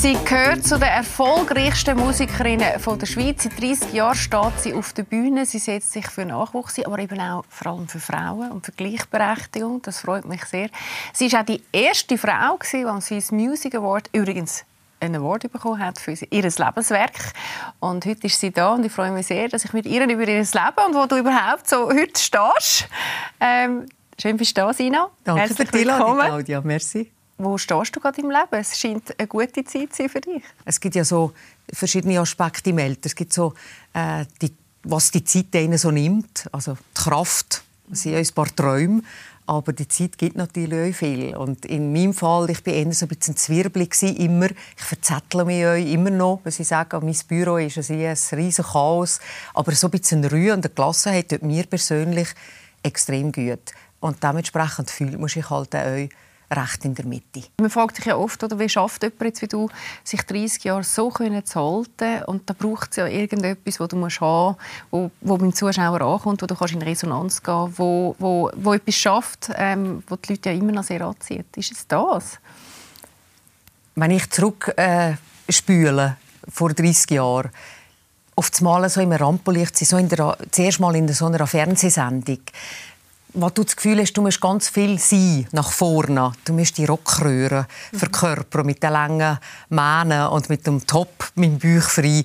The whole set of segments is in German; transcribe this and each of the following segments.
Sie gehört zu den erfolgreichsten Musikerinnen von der Schweiz. Seit 30 Jahren steht sie auf der Bühne. Sie setzt sich für Nachwuchs aber eben auch vor allem für Frauen und für Gleichberechtigung. Das freut mich sehr. Sie ist auch die erste Frau, die am Swiss Music Award übrigens einen Award bekommen hat für ihr Lebenswerk. Und heute ist sie da und ich freue mich sehr, dass ich mit ihr über ihr Leben und wo du überhaupt so heute stehst. Ähm, schön bist du da, Sina. Danke Herzlich für die Einladung, Claudia. Merci. Wo stehst du gerade im Leben? Es scheint eine gute Zeit zu sein für dich. Es gibt ja so verschiedene Aspekte im Alter. Es gibt so, äh, die, was die Zeit ihnen so nimmt. Also die Kraft, sie haben ein paar Träume. Aber die Zeit gibt natürlich auch viel. Und in meinem Fall, ich war eher so ein bisschen zwirbelig immer. Ich verzettle mich euch immer noch, was ich sage. Mein Büro ist ein riesen Chaos. Aber so ein bisschen Ruhe und Gelassenheit tut mir persönlich extrem gut. Und dementsprechend fühlt man sich halt auch recht in der Mitte. Man fragt sich ja oft, oder, wie schafft jemand jetzt wie du, sich 30 Jahre so können zu halten? Und da braucht es ja irgendetwas, das du musst haben wo, wo beim Zuschauer ankommt, wo du kannst in Resonanz gehen kannst, wo, wo, wo etwas schafft, ähm, wo die Leute ja immer noch sehr anziehen. Ist es das? Wenn ich zurück äh, spüle, vor 30 Jahren, das Mal so im Rampenlicht, so in der, zuerst mal in so einer Fernsehsendung, wo du das Gefühl hast, du musst ganz viel sein nach vorne. Du musst die Rockröhre mhm. verkörpern mit den langen Mähnen und mit dem Top, mit dem Bauch frei.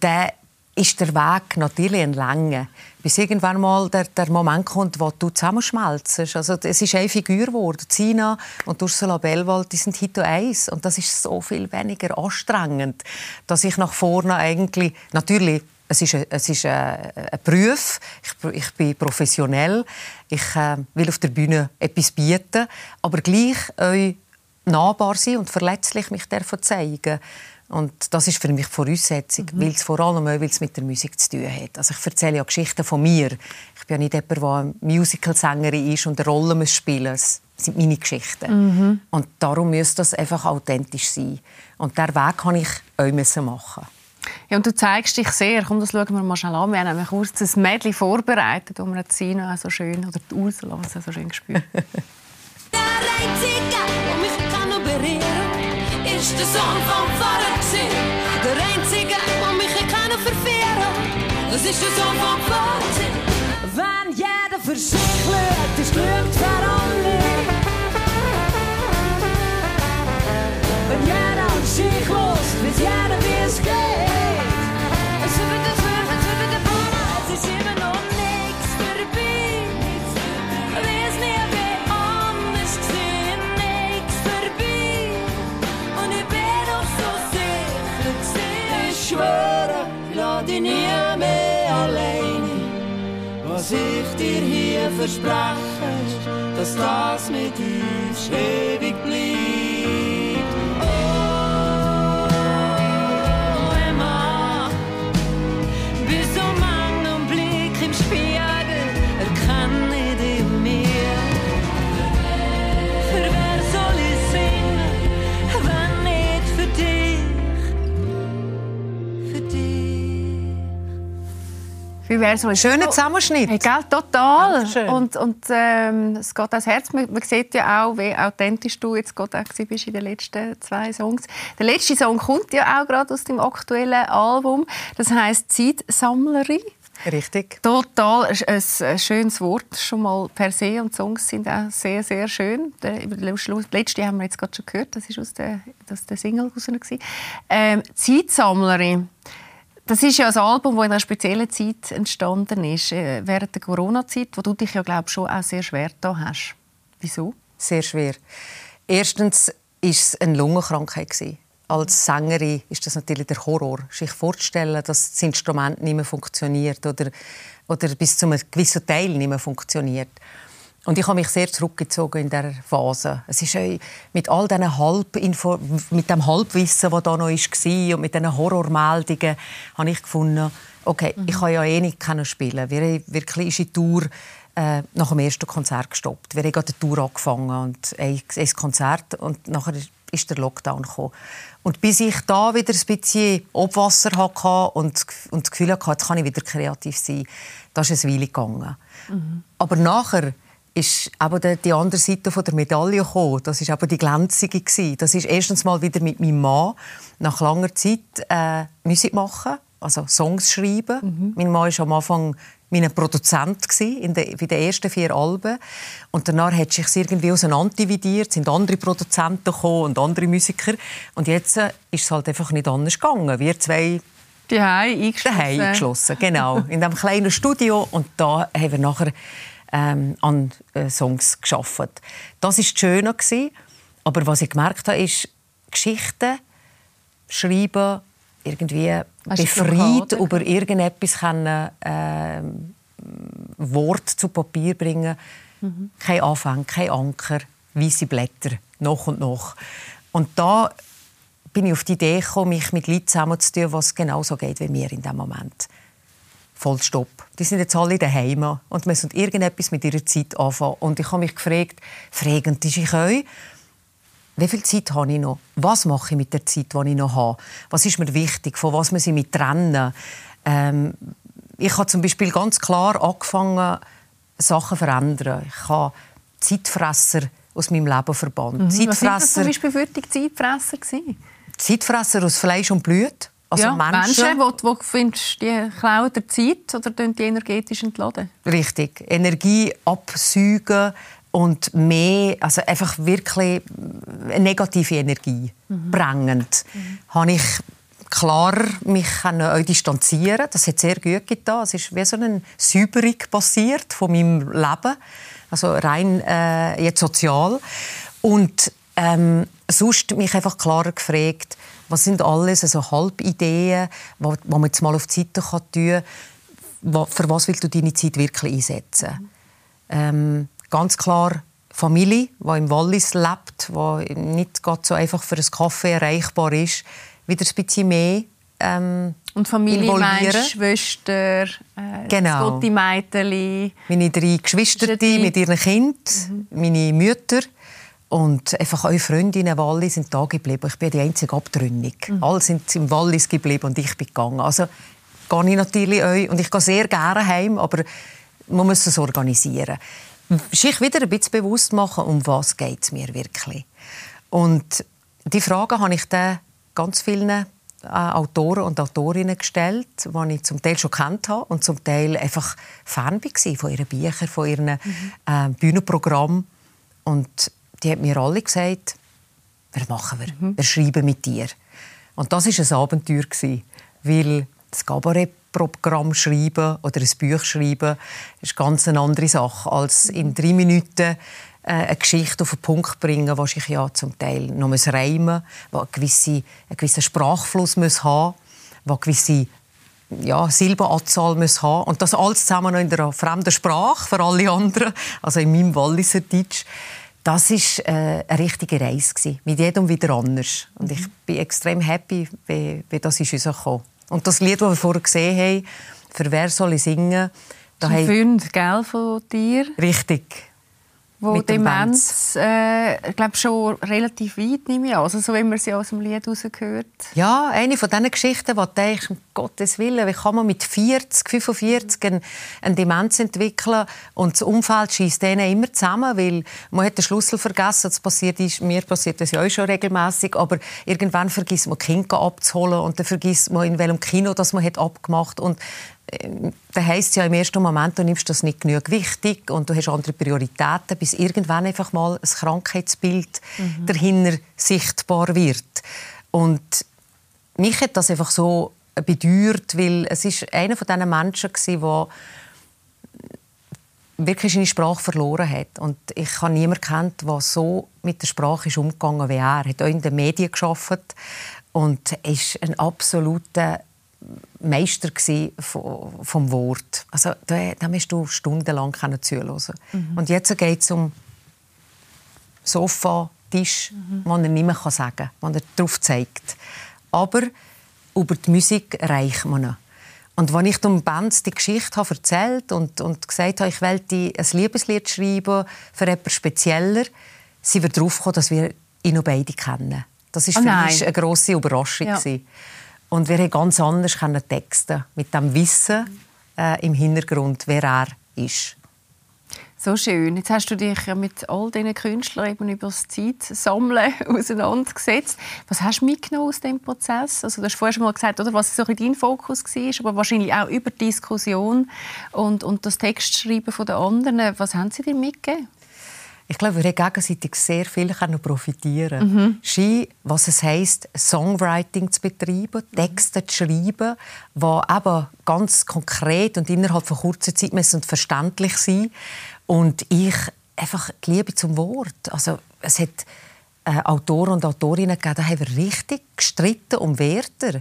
Dann ist der Weg natürlich ein langer. Bis irgendwann mal der, der Moment kommt, wo du zusammenschmelzt. Also, es ist eine Figur geworden. Zina und Ursula Bellwald, die sind Hito 1. Und das ist so viel weniger anstrengend, dass ich nach vorne eigentlich, natürlich es ist, ein, es ist ein, ein Beruf. Ich, ich, bin professionell. Ich äh, will auf der Bühne etwas bieten, aber gleich euch nahbar sein und verletzlich mich zeigen. Und das ist für mich die Voraussetzung, mhm. weil es vor allem auch, weil es mit der Musik zu tun hat. Also ich erzähle ja Geschichten von mir. Ich bin ja nicht jemand, der eine Musical-Sängerin ist und eine Rolle muss spielen muss. Das sind meine Geschichten. Mhm. Und darum muss das einfach authentisch sein. Und der Weg kann ich auch machen. Ja, und du zeigst dich sehr. Komm, das schauen wir mal schnell an. Wir haben nämlich kurz ein Mädchen vorbereitet, wo wir Sina so schön, oder die Ursula so schön gespürt Der Einzige, der mich kann ist der Sohn vom Pfarrer Der Einzige, der mich kann verführen das ist der Sohn vom Pfarrer Wenn jeder für sich schaut, ist für alle. Wenn jeder dir hier verspreche, ist, dass das mit uns ewig bleibt. Wie wäre so ein schöner Zusammenschnitt? Hey, gell, total. Und, und ähm, es geht ans Herz. Man, man, sieht ja auch, wie authentisch du jetzt gerade auch bist in den letzten zwei Songs. Der letzte Song kommt ja auch gerade aus dem aktuellen Album. Das heißt Zeitsammlerin. Richtig. Total ein, schönes Wort schon mal per se und die Songs sind auch sehr, sehr schön. Der, letzte haben wir jetzt gerade schon gehört, das ist aus der, das der Single raus. Ähm, Zeitsammlerin. Das ist ja ein Album, das in einer speziellen Zeit entstanden ist, äh, während der Corona-Zeit, wo du dich ja glaube schon auch sehr schwer da hast. Wieso? Sehr schwer. Erstens war es eine Lungenkrankheit. Als Sängerin ist das natürlich der Horror, sich vorzustellen, dass das Instrument nicht mehr funktioniert oder, oder bis zu einem gewissen Teil nicht mehr funktioniert. Und ich habe mich sehr zurückgezogen in der Phase. Es ist mit all diesen Halbinfo mit dem Halbwissen, das da noch war und mit diesen Horrormeldungen, habe ich gefunden, okay, mhm. ich kann ja eh nicht spielen. Wir wirklich ist die Tour äh, nach dem ersten Konzert gestoppt. Wir haben gerade die Tour angefangen und ein, ein Konzert und nachher ist der Lockdown gekommen. Und bis ich da wieder ein bisschen Abwasser hatte und, und das Gefühl hatte, jetzt kann ich wieder kreativ sein, da ist es eine Weile gegangen. Mhm. Aber nachher ist aber die andere Seite der Medaille gekommen. Das ist aber die glänzige Das ist erstens mal wieder mit meinem Mann nach langer Zeit äh, Musik machen, also Songs schreiben. Mhm. Mein Mann war am Anfang mein Produzent in den, bei den ersten vier Alben. Und danach hat sich irgendwie auseinanderdividiert, sind andere Produzenten gekommen und andere Musiker. Und jetzt äh, ist es halt einfach nicht anders gegangen. Wir zwei die eingeschlossen. eingeschlossen, genau. In diesem kleinen Studio. Und da haben wir nachher ähm, an äh, Songs geschaffen. Das war schöner. Aber was ich gemerkt habe, ist, Geschichten schreiben, irgendwie befreit über irgendetwas können, äh, Wort zu Papier bringen. Mhm. Kein Anfang, kein Anker, weiße Blätter, noch und noch. Und da bin ich auf die Idee gekommen, mich mit Leuten zusammenzutun, was genauso geht wie mir in diesem Moment. Voll Stopp. Die sind jetzt alle daheim und müssen irgendetwas mit ihrer Zeit anfangen. Und ich habe mich gefragt, fragen die sich euch, wie viel Zeit habe ich noch? Was mache ich mit der Zeit, die ich noch habe? Was ist mir wichtig? Von was muss ich mich trennen? Ähm, ich habe zum Beispiel ganz klar angefangen, Sachen zu verändern. Ich habe Zeitfresser aus meinem Leben verbannt. Mhm. Zeitfresser, Was sind das zum Beispiel für die Zeitfresser? Zeitfresser aus Fleisch und Blut. Also ja, Menschen, Menschen wo, wo findest, die klauen der Zeit oder die energetisch entladen? Richtig. Energie absaugen, und mehr, also einfach wirklich negative Energie mhm. bringend, mhm. habe ich klar mich euch distanzieren. Das hat sehr gut getan. Es ist wie so eine Säuberung passiert von meinem Leben, also rein äh, jetzt sozial. Und ähm, sonst mich einfach klarer gefragt, was sind alles also Halbideen, wo man jetzt mal auf die Seite kann tun kann, für was willst du deine Zeit wirklich einsetzen? Mhm. Ähm, ganz klar Familie, die im Wallis lebt, die nicht so einfach für einen Kaffee erreichbar ist, wieder ein bisschen mehr ähm, und Familie meinst Schwester, äh, genau. Gotti Mädeli. Meine drei Geschwister mit ihren Kindern, mhm. meine Mütter und einfach eure Freundinnen Wallis sind da geblieben. Ich bin die einzige Abtrünnig. Mhm. Alle sind im Wallis geblieben und ich bin gegangen. Also gehe ich natürlich euch und ich gehe sehr gerne heim, aber man muss es organisieren sich wieder ein bisschen bewusst machen, um was geht es mir wirklich. Und die Frage habe ich dann ganz vielen äh, Autoren und Autorinnen gestellt, die ich zum Teil schon kennt habe und zum Teil einfach Fan war von ihren Büchern, von ihren mhm. äh, Bühnenprogrammen. Und die haben mir alle gesagt, was machen wir? Mhm. Wir schreiben mit dir. Und das war ein Abenteuer, weil das Kabarettprogramm schreiben oder ein Buch schreiben ist ganz eine andere Sache, als in drei Minuten äh, eine Geschichte auf den Punkt bringen, was ich ja zum Teil noch reimen muss, einen gewissen, einen gewissen Sprachfluss muss haben muss, eine gewisse ja, Silbenanzahl muss haben und das alles zusammen noch in einer fremden Sprache für alle anderen, also in meinem Walliser Deutsch. Das war äh, eine richtige Reise gewesen, mit jedem wieder anders. Und ich bin extrem happy, wie, wie das ist uns gekommen. Und das Lied, das wir vorher gesehen haben, «Für wer soll ich singen?» da Ein Fund, gell, von dir? Richtig wo Demenz, äh, ich glaube schon relativ weit nehme ich Also so wie man sie aus dem Lied herausgehört. Ja, eine von diesen Geschichten, wo du denkst, um Gottes Willen, wie kann man mit 40, 45 eine, eine Demenz entwickeln? Und das Umfeld schießt denen immer zusammen, weil man hat den Schlüssel vergessen. Das passiert ist, mir passiert das ja auch schon regelmäßig, aber irgendwann vergisst man Kind abzuholen. Und dann vergisst man in welchem Kino das man hat abgemacht. Und da heisst ja im ersten Moment, du nimmst das nicht genug wichtig und du hast andere Prioritäten, bis irgendwann einfach mal ein Krankheitsbild mhm. dahinter sichtbar wird. Und mich hat das einfach so bedeuert, weil es ist einer von diesen Menschen war, der wirklich seine Sprache verloren hat. Und ich habe niemanden kennt, der so mit der Sprache ist umgegangen wie er. Er hat auch in den Medien geschafft und ist ein absoluter Meister vom, vom Wort. Also da, da musst du stundenlang zuhören. Mhm. Und jetzt geht es um Sofa, Tisch, mhm. wo er nicht mehr sagen kann, wo er darauf zeigt. Aber über die Musik reicht man nicht. Und als ich dem Bands die Geschichte habe erzählt und, und gesagt habe, ich wollte ein Liebeslied schreiben für etwas Spezieller, sind wir darauf gekommen, dass wir ihn noch beide kennen. Das war oh für mich eine grosse Überraschung. Ja. Und wir haben ganz anders texten mit dem Wissen äh, im Hintergrund, wer er ist. So schön. Jetzt hast du dich ja mit all diesen Künstlern eben über das Zeitsammeln auseinandergesetzt. Was hast du mitgenommen aus diesem Prozess? Also, du hast vorher schon mal gesagt, oder, was so dein Fokus war, aber wahrscheinlich auch über die Diskussion und, und das Textschreiben der anderen. Was haben sie dir mitgegeben? Ich glaube, wir haben gegenseitig sehr viel profitieren mhm. Ski, was es heisst, Songwriting zu betreiben, Texte zu schreiben, die eben ganz konkret und innerhalb von kurzer Zeit müssen verständlich sein und ich einfach die Liebe zum Wort. Also es hat äh, Autoren und Autorinnen gegeben, da haben wir richtig gestritten um Wörter.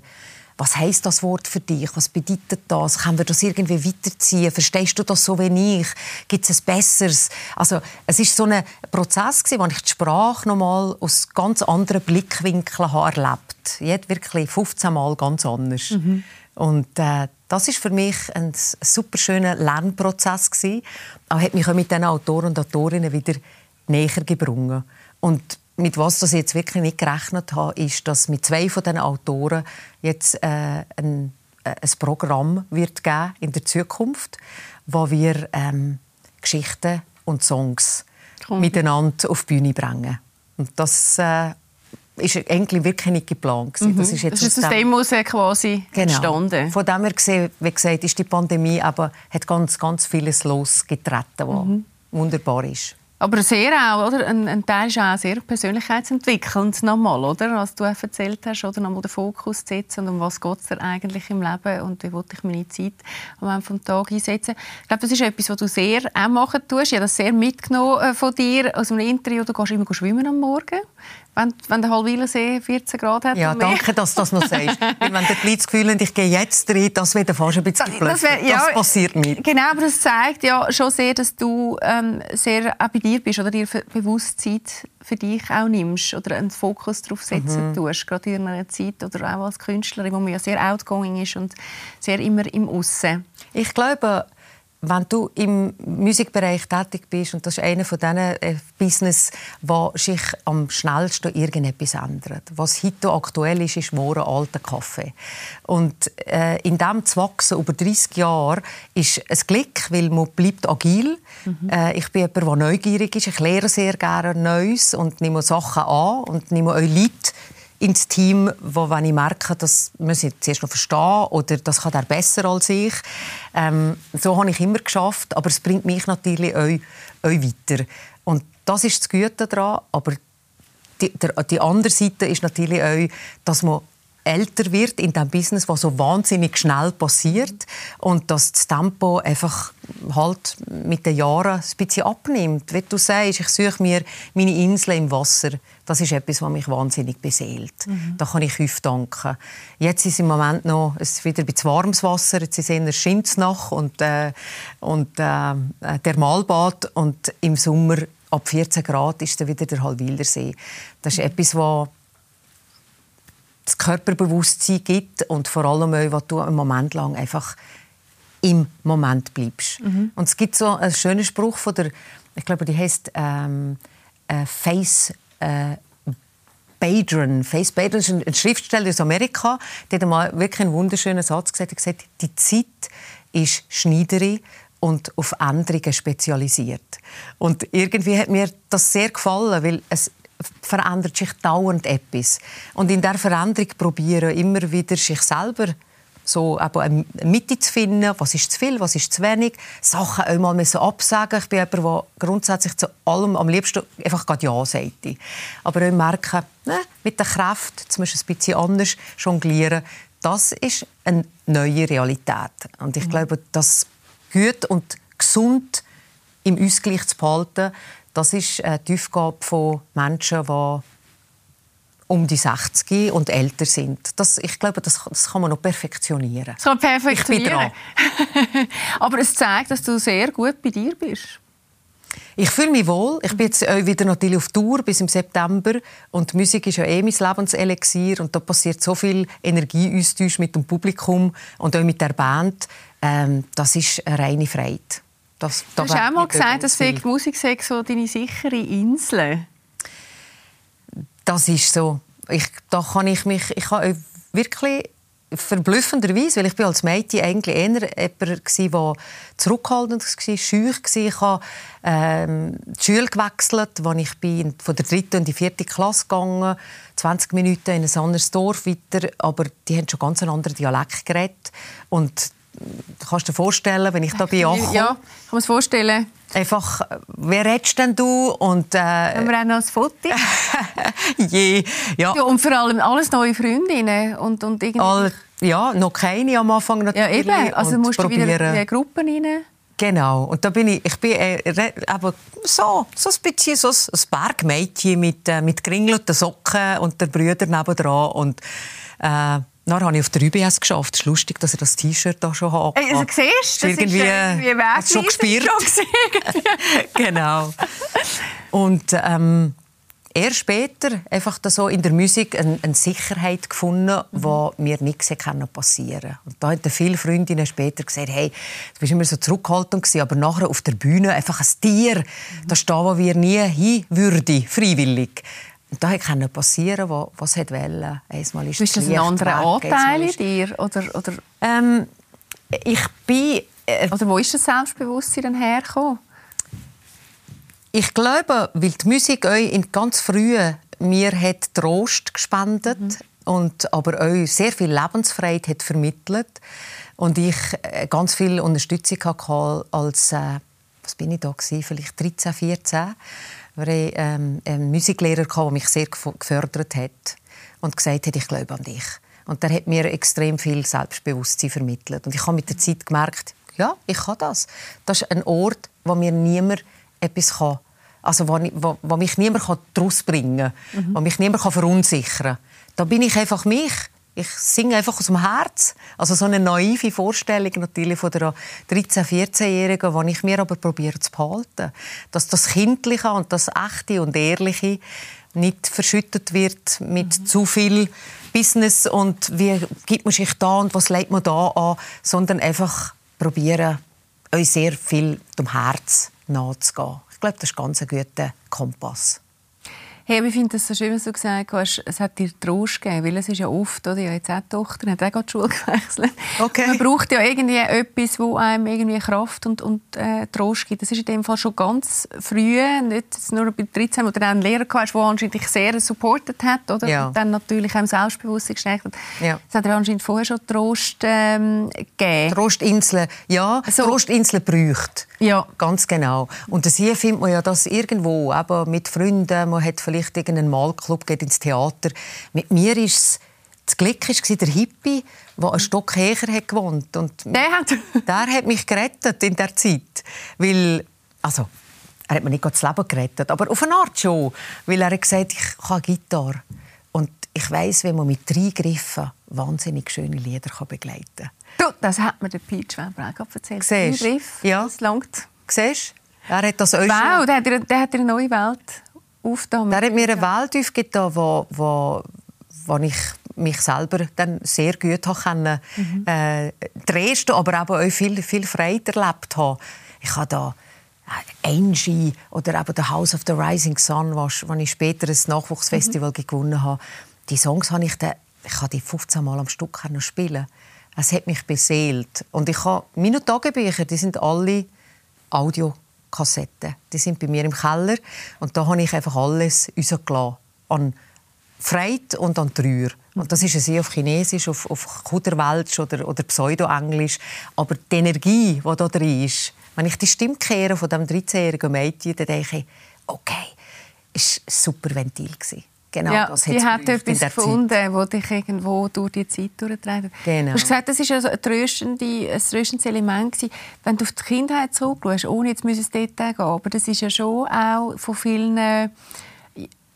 Was heißt das Wort für dich? Was bedeutet das? Können wir das irgendwie weiterziehen? Verstehst du das so wie ich? Gibt es ein besseres? Also es ist so ein Prozess gewesen, wo ich die Sprache noch mal aus ganz anderen Blickwinkeln habe erlebt. Jetzt wirklich 15 Mal ganz anders. Mhm. Und äh, das ist für mich ein super schöner Lernprozess gewesen. Er hat mich auch mit den Autoren und Autorinnen wieder näher gebrungen. Und mit was das jetzt wirklich nicht gerechnet habe, ist, dass mit zwei von den Autoren jetzt äh, ein, äh, ein Programm wird geben in der Zukunft, wo wir ähm, Geschichten und Songs Komm. miteinander auf die Bühne bringen. Und das äh, ist eigentlich wirklich nicht geplant. Mhm. Das ist jetzt das ist aus dem heraus quasi genau. entstanden. Von dem her gesehen, wie gesagt, ist die Pandemie aber hat ganz, ganz vieles losgetreten, was mhm. wunderbar ist. Aber sehr auch, oder? Ein, ein Teil ist auch sehr persönlichkeitsentwickelnd nochmal, oder? Was du erzählt hast, oder nochmal den Fokus zu setzen und um was geht es dir eigentlich im Leben und wie wollte ich meine Zeit am Ende des Tages einsetzen. Ich glaube, das ist etwas, was du sehr auch machen tust. Ich habe das sehr mitgenommen äh, von dir aus einem Interview. Du gehst immer schwimmen am Morgen wenn, wenn der Halwilersee 14 Grad hat. Ja, danke, dass du das noch sagst. wenn die Leute das Gefühl haben, ich gehe jetzt rein, das wäre fast ein bisschen blöd. Das, wär, ja, das passiert nicht. Genau, aber das zeigt ja schon sehr, dass du ähm, sehr auch bei dir bist oder dir bewusst Zeit für dich auch nimmst oder einen Fokus darauf setzen mhm. tust, gerade in einer Zeit oder auch als Künstlerin, wo man ja sehr outgoing ist und sehr immer im Aussen. Ich glaube, wenn du im Musikbereich tätig bist, und das ist einer von diesen äh, Business, wo sich am schnellsten irgendetwas ändert. Was heute aktuell ist, ist morgen alter Kaffee. Und äh, in dem zu wachsen über 30 Jahre ist ein Glück, weil man bleibt agil. Mhm. Äh, ich bin jemand, der neugierig ist. Ich lehre sehr gerne Neues und nehme Sachen an und nehme auch Leute ins Team, wo wenn ich merke, das muss ich zuerst noch verstehen oder das kann er besser als ich. Ähm, so habe ich immer geschafft, aber es bringt mich natürlich auch, auch weiter. Und das ist das Gute daran, aber die, der, die andere Seite ist natürlich auch, dass man älter wird in dem Business, was so wahnsinnig schnell passiert und dass das Tempo einfach halt mit den Jahren ein bisschen abnimmt. Wie du sagst, ich suche mir meine Insel im Wasser. Das ist etwas, was mich wahnsinnig beseelt. Mhm. Da kann ich Häuf danken. Jetzt ist im Moment noch es ist wieder ein bisschen warmes Wasser. Jetzt ist es Schinznach und, äh, und äh, Thermalbad. Und im Sommer ab 14 Grad ist dann wieder der Halwildersee. Das ist mhm. etwas, was das Körperbewusstsein gibt und vor allem auch, was du einen Moment lang einfach im Moment bleibst. Mhm. Und es gibt so einen schönen Spruch von der, ich glaube, die heißt ähm, äh, Face äh, Badron. Face Badron ist ein Schriftsteller aus Amerika. Der hat mal wirklich einen wunderschönen Satz gesagt. Er gesagt, die Zeit ist Schneiderin und auf Änderungen spezialisiert. Und irgendwie hat mir das sehr gefallen, weil es verändert sich dauernd etwas. Und in der Veränderung probieren immer wieder sich selber so eine Mitte zu finden, was ist zu viel, was ist zu wenig, Sachen auch mal absagen. Ich bin jemand, der grundsätzlich zu allem am liebsten einfach Ja sagt. Aber auch merken, ne, mit der Kraft, musst du ein bisschen anders jonglieren, das ist eine neue Realität. Und ich mhm. glaube, das gut und gesund im Ausgleich zu behalten, das ist eine Aufgabe von Menschen, die um die 60 und älter sind. Das, ich glaube, das, das kann man noch perfektionieren. Das kann perfektionieren. Aber es zeigt, dass du sehr gut bei dir bist. Ich fühle mich wohl. Ich bin jetzt wieder natürlich auf Tour bis im September und Musik ist ja eh mein Lebenselixier und da passiert so viel Energieaustausch mit dem Publikum und auch mit der Band. Ähm, das ist eine reine Freude. Das, du hast auch mal gesagt, dass die Musik sei so deine sichere Insel. Das ist so. Ich, da kann ich mich, ich habe wirklich verblüffenderweise, weil ich bin als Mädchen eigentlich eher jemand war, der zurückhaltend war, scheu war. Ich habe ähm, die Schule gewechselt, als ich bin von der dritten in die vierte Klasse gegangen 20 Minuten in ein anderes Dorf weiter, aber die haben schon ganz einen anderen Dialekt geredet. Und du kannst dir vorstellen, wenn ich da bin ankomme, Ja, kann man es vorstellen. einfach, wer redest denn du? Und, äh, Haben wir auch noch ein Foto? je, ja, ja, und vor allem alles neue Freundinnen. Und, und irgendwie... all, ja, noch keine am Anfang ja, natürlich. eben. Also musst du wieder in eine Gruppe rein. Genau. Und da bin ich, ich bin äh, aber so, so ein bisschen so ein ein Bergmädchen mit, äh, mit geringelten Socken und der Brüder nebendran. Und äh, dann habe ich auf der UBS geschafft. Es ist lustig, dass ich das T-Shirt da schon habe. Hey, also, siehst du, das irgendwie, ist irgendwie hat's schon wegweisend gespürt. genau. Und ähm, erst später einfach da so in der Musik eine, eine Sicherheit gefunden, die mir nichts passieren passieren. Und da haben viele Freundinnen später gesagt, hey, du bist immer so zurückhaltend gewesen, aber nachher auf der Bühne einfach ein Tier, da stehen, wo wir nie hin würden, freiwillig. Und da konnte passieren, was, es wollte. Einmal ist Ist das ein anderer Anteil in dir? Oder, oder, Ähm, ich bin äh, oder wo ist das Selbstbewusstsein dann hergekommen? Ich glaube, weil die Musik euch in ganz früh mir hat Trost gespendet und aber euch sehr viel Lebensfreiheit hat vermittelt und ich äh, ganz viel Unterstützung hatte als äh, was bin ich da gewesen? vielleicht 13, 14, weil ich ähm, einen Musiklehrer der mich sehr gef- gefördert hat und gesagt hat, ich glaube an dich. Und der hat mir extrem viel Selbstbewusstsein vermittelt und ich habe mit der Zeit gemerkt, ja, ich kann das. Das ist ein Ort, wo mir niemand etwas kann. Also wo, wo, wo mich niemand daraus bringen kann, wo mich niemand verunsichern kann. Da bin ich einfach mich. Ich singe einfach aus dem Herz. Also so eine naive Vorstellung natürlich von der 13-, 14-Jährigen, die ich mir aber probiere zu behalten. Dass das Kindliche und das Echte und Ehrliche nicht verschüttet wird mit zu viel Business und wie gibt man sich da und was legt man da an, sondern einfach probieren, euch sehr viel dem Herz nachzugehen. Ich glaube, das ist ganz ein guter Kompass. Hey, ich finde das so schön, was du gesagt hast, es hat dir Trost gegeben, weil es ist ja oft, oder, ja, jetzt auch die Tochter, hat auch gerade die Schule gewechselt. Okay. Man braucht ja irgendwie etwas, wo einem irgendwie Kraft und, und äh, Trost gibt. Das ist in dem Fall schon ganz früh, nicht nur bei 13, wo du einen Lehrer hast, der anscheinend dich sehr supportet hat, oder? Ja. Und dann natürlich auch im Selbstbewusstsein gestärkt hat. Ja. Es hat dir anscheinend vorher schon Trost ähm, gegeben. Trostinseln, ja, So. Trostinseln bräuchte. Ja. Ganz genau. Und das hier findet man ja das irgendwo, eben mit Freunden, man hat vielleicht irgendeinen Malclub, geht ins Theater. Mit mir ist es, das Glück war der Hippie, der einen Stock höher hat gewohnt. Und Der hat... der hat mich gerettet in der Zeit. Weil, also, er hat mir nicht das Leben gerettet, aber auf eine Art schon. Weil er hat gesagt, ich habe Gitarre. Und ich weiß, wie man mit drei Griffen wahnsinnig schöne Lieder kann begleiten kann. Du, das hat mir der Peach Weber auch erzählt. Siehst Griff, Ja. das langt. Siehst? Er hat das euch Wow, der hat, der hat eine neue Welt aufgetan. Der hat mir eine Welt aufgetan, wo, wo, wo ich mich selber dann sehr gut habe können, äh, Dresden, aber auch viel, viel Freiheit erlebt habe. Ich habe da äh, Angie oder eben «The House of the Rising Sun», wo, wo ich später ein Nachwuchsfestival gewonnen habe. Die Songs habe ich, dann, ich habe die 15 Mal am Stück spielen. Es hat mich beseelt. Und ich habe, meine Tagebücher, die sind alle Audiokassetten. Die sind bei mir im Keller. Und da habe ich einfach alles rausgelassen. An Freude und an Trauer. Und das ist sehr auf Chinesisch, auf, auf Kuderwelsch oder, oder Pseudo-Englisch. Aber die Energie, die da drin ist, wenn ich die Stimme kehre von diesem 13-jährigen Mädchen, dann denke ich, okay, es war ein super Ventil. gewesen. Genau, ja, das die hat etwas der Zeit. gefunden, das dich irgendwo durch die Zeit durchtreibt. Genau. Du hast gesagt, das war also ein, tröstende, ein tröstendes Element. Gewesen. Wenn du auf die Kindheit zurückschaust, ohne jetzt ins Detail gehen, aber das ist ja schon auch von vielen äh,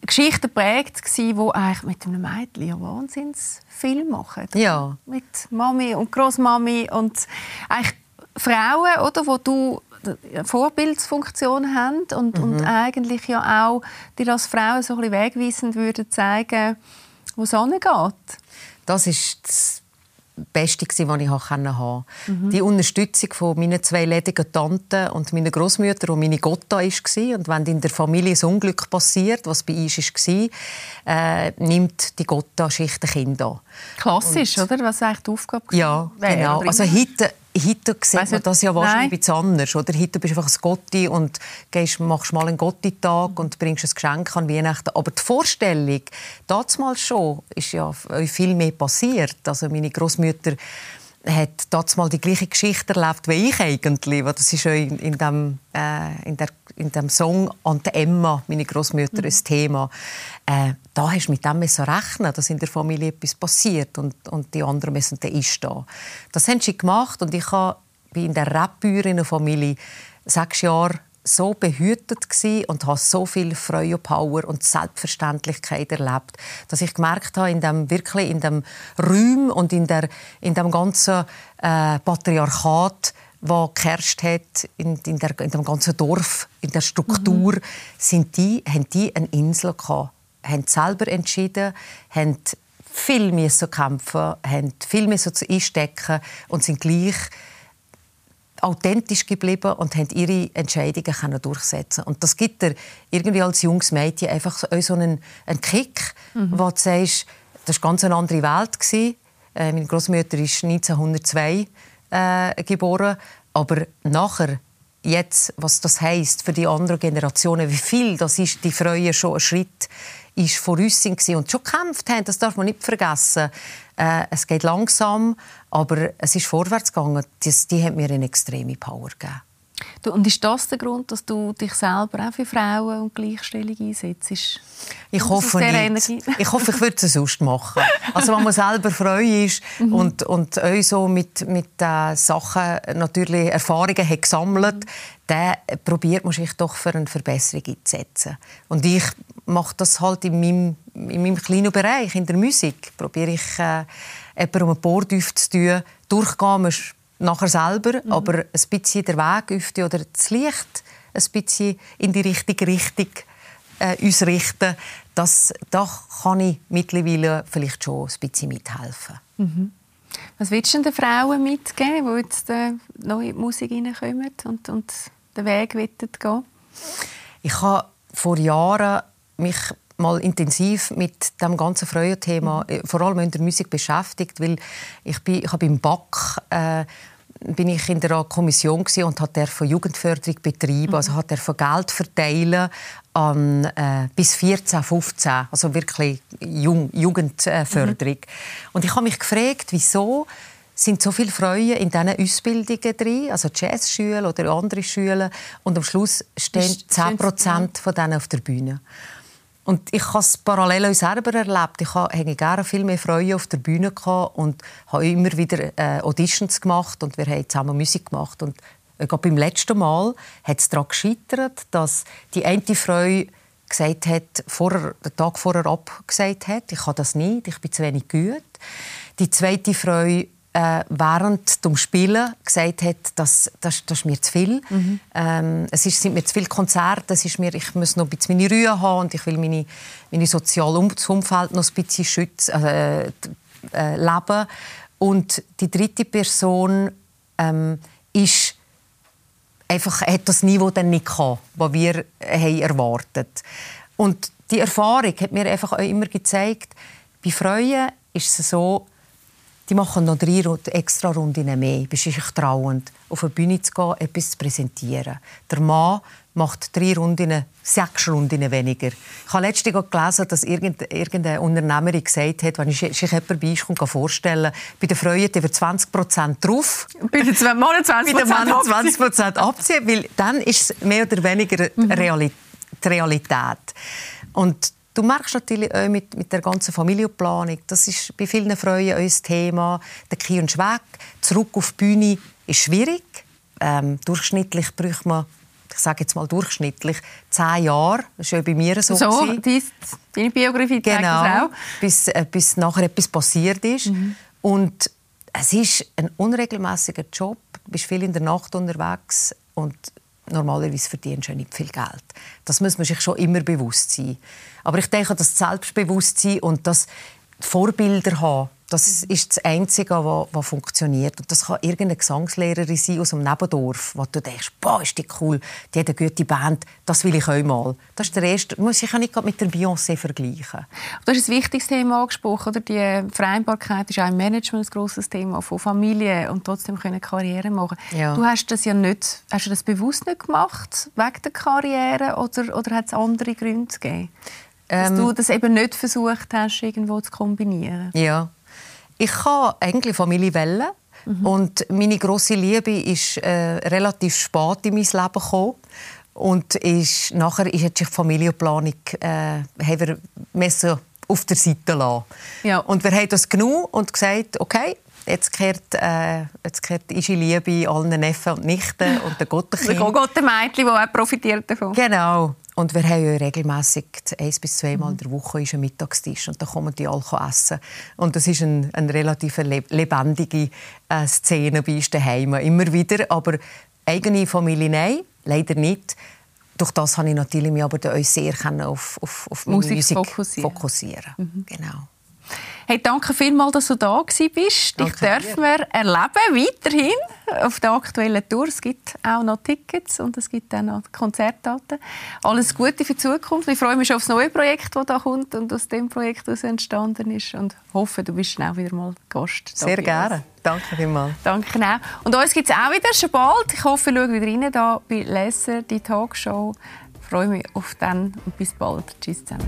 Geschichten geprägt gewesen, die eigentlich mit einem Mädchen ja Wahnsinnsfilm machen. Ja. Mit Mami und Großmami und eigentlich Frauen, oder, wo du Vorbildsfunktion haben und, und eigentlich ja auch dir als Frau so ein bisschen wegweisend würden zeigen, wo es hingeht. Das ist das Beste, was ich haben konnte. Mhm. Die Unterstützung von meinen zwei ledigen Tanten und meiner Großmutter, die meine Gotta war. Und wenn in der Familie ein Unglück passiert, was bei uns war, äh, nimmt die Gotta Schicht der Kinder Klassisch, und, oder? Was eigentlich die Aufgabe? Ja, genau. Also heute heute sieht man das ja wahrscheinlich ein bisschen anders. Oder? Heute bist du einfach ein Gotti und gehst, machst mal einen Gotti-Tag und bringst ein Geschenk an Weihnachten. Aber die Vorstellung, damals schon, ist ja viel mehr passiert. Also meine Großmutter hat dort mal die gleiche Geschichte erlebt wie ich eigentlich. Das ist ja in, in, dem, äh, in, der, in dem Song «An Emma», meine Großmutter, mhm. ein Thema. Äh, da hast du mit dem so rechnen, dass in der Familie etwas passiert und, und die anderen müssen dann einstehen. Das haben sie gemacht und ich war in der Rappbäuerinnenfamilie sechs Jahre so behütet und habe so viel Freude, Power und Selbstverständlichkeit erlebt, dass ich gemerkt habe, in dem wirklich in dem Räum und in der in dem ganzen äh, Patriarchat, wo geherrscht hat in, in, der, in dem ganzen Dorf, in der Struktur, mhm. sind die, haben die eine Insel gehabt, haben selber entschieden, haben viel müssen kämpfen, haben viel müssen einstecken und sind gleich authentisch geblieben und haben ihre Entscheidungen können durchsetzen und das gibt dir irgendwie als junges Mädchen einfach so einen, einen Kick, mhm. wo du sagst, das war ganz eine andere Welt gewesen. Äh, meine Großmutter ist 1902 äh, geboren, aber nachher jetzt, was das heißt für die anderen Generationen, wie viel das ist, die Freude schon ein Schritt ist vor uns und schon gekämpft haben, das darf man nicht vergessen. Äh, es geht langsam, aber es ist vorwärts gegangen. Das, die hat mir eine extreme Power gegeben. Du, und ist das der Grund, dass du dich selber auch für Frauen und Gleichstellung einsetzt? Ich hoffe nicht. Ich hoffe, ich würde es sonst machen. Also wenn man selber Freude ist mhm. und, und euch so mit, mit äh, Sachen natürlich Erfahrungen hat gesammelt, mhm. dann probiert man sich doch für eine Verbesserung einzusetzen. Und ich mache das halt in meinem, in meinem kleinen Bereich, in der Musik. Probiere ich äh, jemanden um ein Bord zu tun, durchgehen nachher selber, mhm. aber ein bisschen der Weg oder das Licht ein bisschen in die richtige Richtung äh, uns richten, das, da kann ich mittlerweile vielleicht schon ein bisschen mithelfen. Mhm. Was willst du den Frauen mitgeben, die jetzt äh, neu in die Musik hineinkommen und, und den Weg gehen Ich habe vor Jahren mich mal intensiv mit dem ganzen Freuenthema, mhm. vor allem in der Musik beschäftigt, weil ich bin, ich habe im BAC äh, bin ich in der Kommission und hat der von Jugendförderung betrieben, mhm. also hat er von Geld verteilen an äh, bis 14, 15, also wirklich Jung, Jugendförderung. Mhm. Und ich habe mich gefragt, wieso sind so viele Freunde in diesen Ausbildungen drin, also Jazzschulen oder andere Schulen, und am Schluss stehen 10 Prozent von denen auf der Bühne. Und ich habe es parallel selber erlebt. Ich habe gerne viel mehr Freude auf der Bühne gehabt und habe immer wieder äh, Auditions gemacht und wir haben zusammen Musik gemacht. Und glaube, beim letzten Mal hat es daran gescheitert, dass die eine Frau gesagt hat, vorher, den Tag vorher abgesagt hat, ich kann das nicht, ich bin zu wenig gut. Die zweite Frau äh, während dem Spielen gesagt hat, das, das, das ist mir zu viel. Mhm. Ähm, es ist, sind mir zu viele Konzerte, es ist mir, ich muss noch ein bisschen meine Ruhe haben und ich will meine, meine soziale Umfeld noch ein bisschen schützen, äh, äh, leben. Und die dritte Person ähm, ist einfach, hat das Niveau dann nicht gehabt, das wir haben erwartet Und die Erfahrung hat mir einfach auch immer gezeigt, bei Freuen ist es so, die machen noch drei extra Runden mehr. Bist du dich trauend, auf eine Bühne zu gehen, etwas zu präsentieren. Der Mann macht drei Runden, sechs Runden weniger. Ich habe letztens gelesen, dass irgendeine Unternehmerin gesagt hat, wenn ich sich jemand bei uns vorstellen bei den Frauen über 20 Prozent drauf. Bei den Männern 20 Prozent abziehen, weil dann ist es mehr oder weniger mhm. die Realität. Und Du merkst natürlich auch mit, mit der ganzen Familienplanung, das ist bei vielen Frauen ein Thema. Der Kind ist weg, zurück auf die Bühne ist schwierig. Ähm, durchschnittlich bräuchte man ich sage jetzt mal durchschnittlich, zehn Jahre. Das war ja bei mir so. So, dies, deine Biografie zeigt genau, das auch. Bis, äh, bis nachher etwas passiert ist. Mhm. Und es ist ein unregelmäßiger Job. Du bist viel in der Nacht unterwegs und normalerweise verdienst du nicht viel Geld. Das muss man sich schon immer bewusst sein. Aber ich denke, das Selbstbewusstsein und das Vorbilder haben Das ist das Einzige, was, was funktioniert. Und das kann irgendeine Gesangslehrerin sein aus einem Nebendorf, wo du denkst, boah, ist die cool, die hat eine gute Band, das will ich auch mal. Das ist der erste, muss ich auch nicht mit der Beyoncé vergleichen. Du hast ein wichtiges Thema angesprochen, oder? Die Vereinbarkeit ist auch im Management ein grosses Thema, von Familie und trotzdem können Karriere machen. Ja. Du hast das ja nicht, hast du das bewusst nicht gemacht, wegen der Karriere, oder, oder hat es andere Gründe gegeben? Dass ähm, du das eben nicht versucht hast, irgendwo zu kombinieren? Ja, ich kann eigentlich Familie wählen. Mhm. Und meine große Liebe ist äh, relativ spät in mein Leben gekommen. Und ist, nachher ist die Familienplanung äh, haben wir auf der Seite lassen. Ja. Und wir haben das genug und gesagt, okay, jetzt kehrt, äh, jetzt kehrt ist Liebe allen Neffen und Nichten und der Gottenkind. Der Gottenmädchen, die auch profitiert davon. Genau. Und wir haben ja regelmässig ein bis zweimal in der Woche ist ein Mittagstisch und da kommen die alle essen. Und das ist eine, eine relativ lebendige äh, Szene bei uns daheim. Immer wieder, aber eigene Familie nein, leider nicht. Durch das habe ich natürlich mich aber sehr auf, auf, auf Musik, Musik fokussieren. fokussieren. Mhm. Genau. Hey, danke vielmals, dass du da bist. Dich dürfen wir erleben, weiterhin auf der aktuellen Tour. Es gibt auch noch Tickets und es gibt auch noch Konzertdaten. Alles Gute für die Zukunft. Ich freue mich schon auf das neue Projekt, das da kommt und aus dem Projekt aus entstanden ist und hoffe, du bist schnell wieder mal Gast. Sehr gerne. Danke vielmals. Danke auch. Und uns gibt es auch wieder schon bald. Ich hoffe, ihr schaut wieder rein da bei Leser, die Talkshow. Ich freue mich auf dann und bis bald. Tschüss zusammen.